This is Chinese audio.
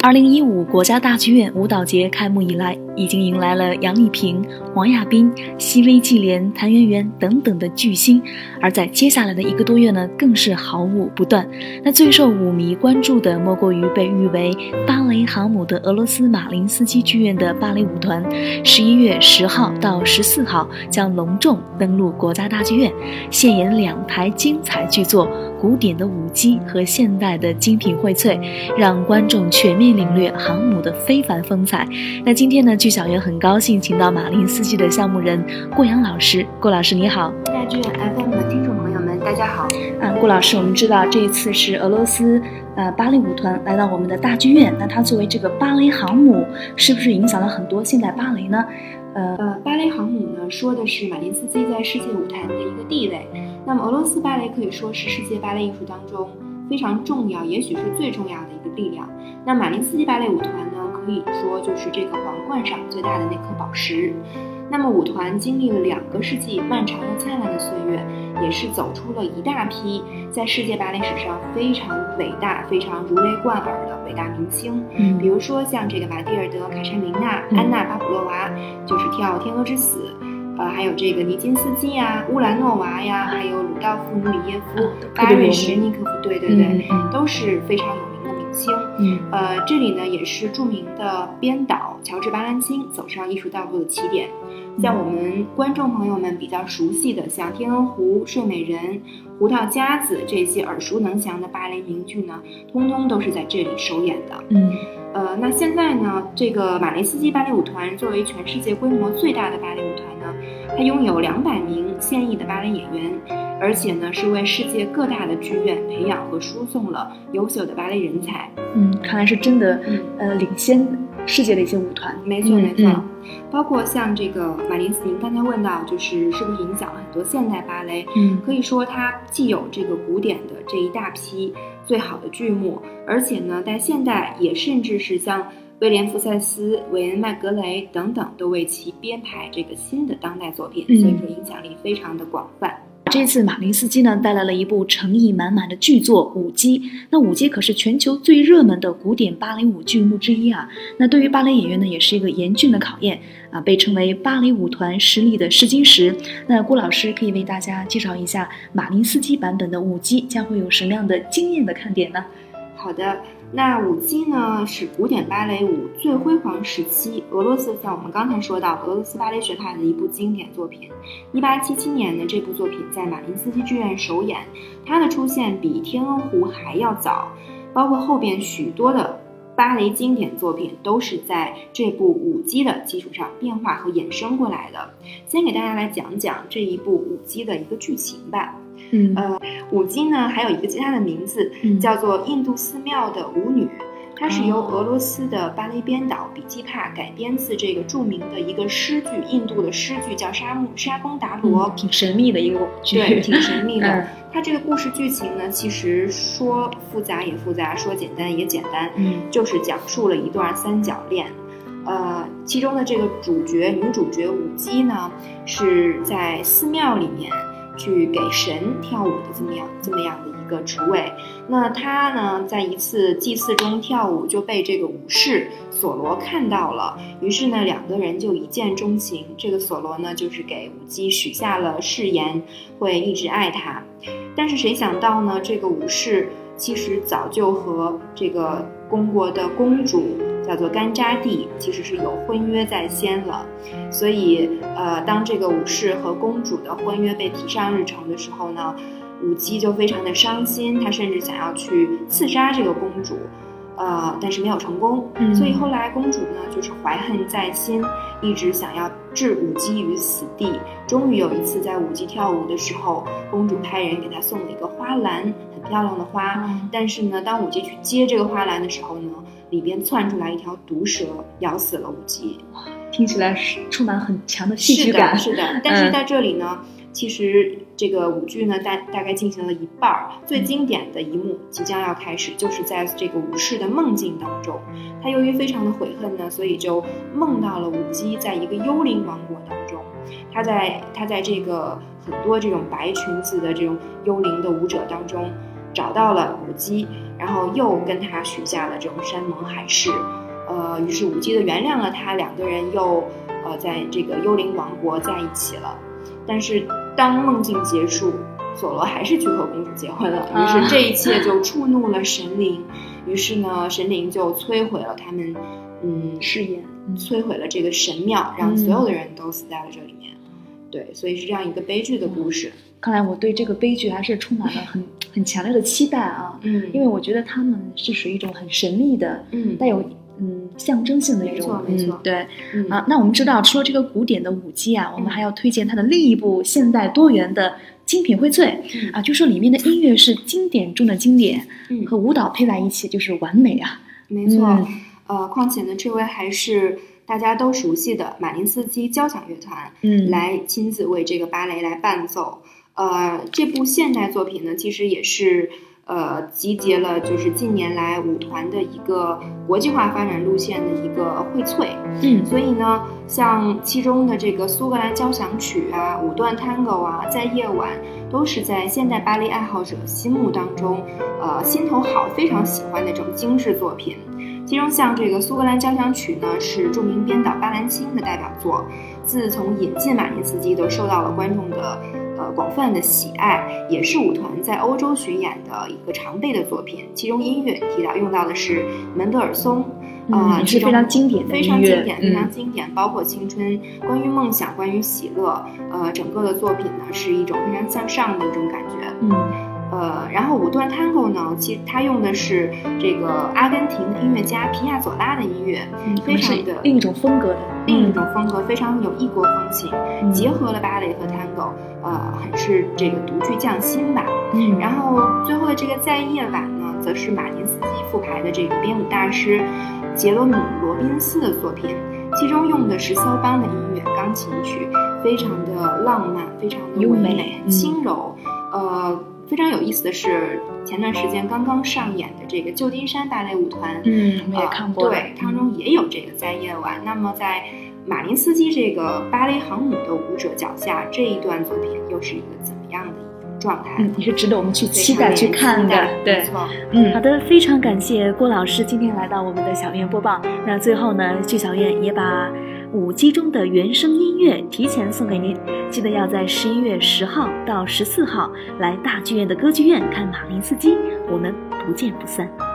二零一五国家大剧院舞蹈节开幕以来，已经迎来了杨丽萍、王亚斌、奚薇、纪莲、谭元元等等的巨星，而在接下来的一个多月呢，更是好舞不断。那最受舞迷关注的，莫过于被誉为芭蕾航母的俄罗斯马林斯基剧院的芭蕾舞团，十一月十号到十四号将隆重登陆国家大剧院，现演两台精彩剧作。古典的舞姬和现代的精品荟萃，让观众全面领略航母的非凡风采。那今天呢，就剧小月很高兴请到马林斯基的项目人顾阳老师。顾老师你好，大剧院 FM 的听众朋友们，大家好。嗯，顾老师，我们知道这一次是俄罗斯呃芭蕾舞团来到我们的大剧院，那它作为这个芭蕾航母，是不是影响了很多现代芭蕾呢？呃呃，芭蕾航母呢，说的是马林斯基在世界舞台的一个地位。那么，俄罗斯芭蕾可以说是世界芭蕾艺术当中非常重要，也许是最重要的一个力量。那马林斯基芭蕾舞团呢，可以说就是这个皇冠上最大的那颗宝石。那么舞团经历了两个世纪漫长又灿烂的岁月，也是走出了一大批在世界芭蕾史上非常伟大、非常如雷贯耳的伟大明星。嗯，比如说像这个玛蒂尔德·卡珊琳娜、安娜·巴甫洛娃，就是跳《天鹅之死》，呃，还有这个尼金斯基呀、乌兰诺娃呀，还有鲁道夫·努里耶夫、巴瑞什尼科夫，对对对，都是非常有名的明星。嗯，呃，这里呢也是著名的编导乔治·巴兰钦走上艺术道路的起点。像我们观众朋友们比较熟悉的，像《天鹅湖》《睡美人》《胡桃夹子》这些耳熟能详的芭蕾名剧呢，通通都是在这里首演的。嗯，呃，那现在呢，这个马雷斯基芭蕾舞团作为全世界规模最大的芭蕾舞团呢，它拥有两百名现役的芭蕾演员，而且呢，是为世界各大的剧院培养和输送了优秀的芭蕾人才。嗯，看来是真的，呃，领先世界的一些舞团。没错，没错。包括像这个马林斯，您刚才问到，就是是不是影响了很多现代芭蕾？嗯，可以说它既有这个古典的这一大批最好的剧目，而且呢，在现代也甚至是像威廉福赛斯、韦恩麦格雷等等，都为其编排这个新的当代作品，所以说影响力非常的广泛。这次马林斯基呢带来了一部诚意满满的剧作《舞姬》。那《舞姬》可是全球最热门的古典芭蕾舞剧目之一啊。那对于芭蕾演员呢，也是一个严峻的考验啊，被称为芭蕾舞团实力的试金石。那郭老师可以为大家介绍一下马林斯基版本的《舞姬》将会有什么样的惊艳的看点呢？好的。那舞姬呢，是古典芭蕾舞最辉煌时期，俄罗斯像我们刚才说到俄罗斯芭蕾学派的一部经典作品。一八七七年的，这部作品在马林斯基剧院首演，它的出现比《天鹅湖》还要早，包括后边许多的芭蕾经典作品都是在这部舞姬的基础上变化和衍生过来的。先给大家来讲讲这一部舞姬的一个剧情吧。嗯，呃，舞姬呢还有一个其他的名字，叫做印度寺庙的舞女，它是由俄罗斯的芭蕾编导比基帕改编自这个著名的一个诗句，印度的诗句叫《沙木沙公达罗》，挺神秘的一个剧，对，挺神秘的。它这个故事剧情呢，其实说复杂也复杂，说简单也简单，嗯，就是讲述了一段三角恋，呃，其中的这个主角女主角舞姬呢，是在寺庙里面。去给神跳舞的这么样这么样的一个职位，那他呢，在一次祭祀中跳舞就被这个武士索罗看到了，于是呢，两个人就一见钟情。这个索罗呢，就是给舞姬许下了誓言，会一直爱她。但是谁想到呢，这个武士其实早就和这个公国的公主。叫做甘扎地，其实是有婚约在先了，所以呃，当这个武士和公主的婚约被提上日程的时候呢，舞姬就非常的伤心，她甚至想要去刺杀这个公主，呃，但是没有成功，所以后来公主呢就是怀恨在心，一直想要置舞姬于死地。终于有一次在舞姬跳舞的时候，公主派人给她送了一个花篮，很漂亮的花，但是呢，当舞姬去接这个花篮的时候呢。里边窜出来一条毒蛇，咬死了舞姬。听起来是充满很强的戏剧感。是的，是的。但是在这里呢，其实这个舞剧呢大大概进行了一半儿。最经典的一幕即将要开始，就是在这个武士的梦境当中，他由于非常的悔恨呢，所以就梦到了舞姬在一个幽灵王国当中。他在他在这个很多这种白裙子的这种幽灵的舞者当中。找到了舞姬，然后又跟他许下了这种山盟海誓。呃，于是舞姬的原谅了他，两个人又呃在这个幽灵王国在一起了。但是当梦境结束，索罗还是去和公主结婚了。于是这一切就触怒了神灵，于是呢，神灵就摧毁了他们，嗯，誓言，摧毁了这个神庙，让所有的人都死在了这里面。对，所以是这样一个悲剧的故事。看来我对这个悲剧还是充满了很 很强烈的期待啊。嗯，因为我觉得他们是属于一种很神秘的，嗯，带有嗯象征性的一种，没错没错，对。嗯啊，那我们知道，除了这个古典的舞姬啊，我们还要推荐它的另一部现代多元的精品荟萃嗯啊，就说里面的音乐是经典中的经典，嗯和舞蹈配在一起就是完美啊。没错，嗯呃，况且呢，这位还是大家都熟悉的马林斯基交响乐团，嗯，来亲自为这个芭蕾来伴奏。呃，这部现代作品呢，其实也是呃集结了就是近年来舞团的一个国际化发展路线的一个荟萃。嗯所以呢，像其中的这个苏格兰交响曲啊、五段 Tango 啊，在夜晚都是在现代芭蕾爱好者心目当中，呃，心头好、非常喜欢的这种精致作品。其中像这个苏格兰交响曲呢，是著名编导巴兰钦的代表作，自从引进马林斯基都受到了观众的呃广泛的喜爱，也是舞团在欧洲巡演的一个常备的作品。其中音乐提到用到的是门德尔松，啊、嗯，是非常经典的非常经典，非常嗯经典，包括青春，关于梦想，关于喜乐，呃，整个的作品呢是一种非常向上的一种感觉。嗯呃，然后五段 Tango 呢，其实它用的是这个阿根廷的音乐家皮亚佐拉的音乐，嗯，非常的另一种风格的，另一种风格，非常有异国风情，嗯结合了芭蕾和 Tango，呃，很是这个独具匠心吧。嗯，然后最后的这个在夜晚呢，则是马林斯基复排的这个编舞大师杰罗姆罗宾斯的作品，其中用的是肖邦的音乐钢琴曲，非常的浪漫，非常的优美轻柔。呃，非常有意思的是，前段时间刚刚上演的这个旧金山芭蕾舞团，嗯，我也呃看过了，对，当中也有这个在夜晚。那么在马林斯基这个芭蕾航母的舞者脚下，这一段作品又是一个怎么样的一种状态？嗯，也是值得我们去期待去看的，对没。错。嗯，好的，非常感谢郭老师今天来到我们的小院播报。那最后呢，剧小院也把舞姬中的原声音乐提前送给您，记得要在十一月十号到十四号来大剧院的歌剧院看马林斯基，我们不见不散。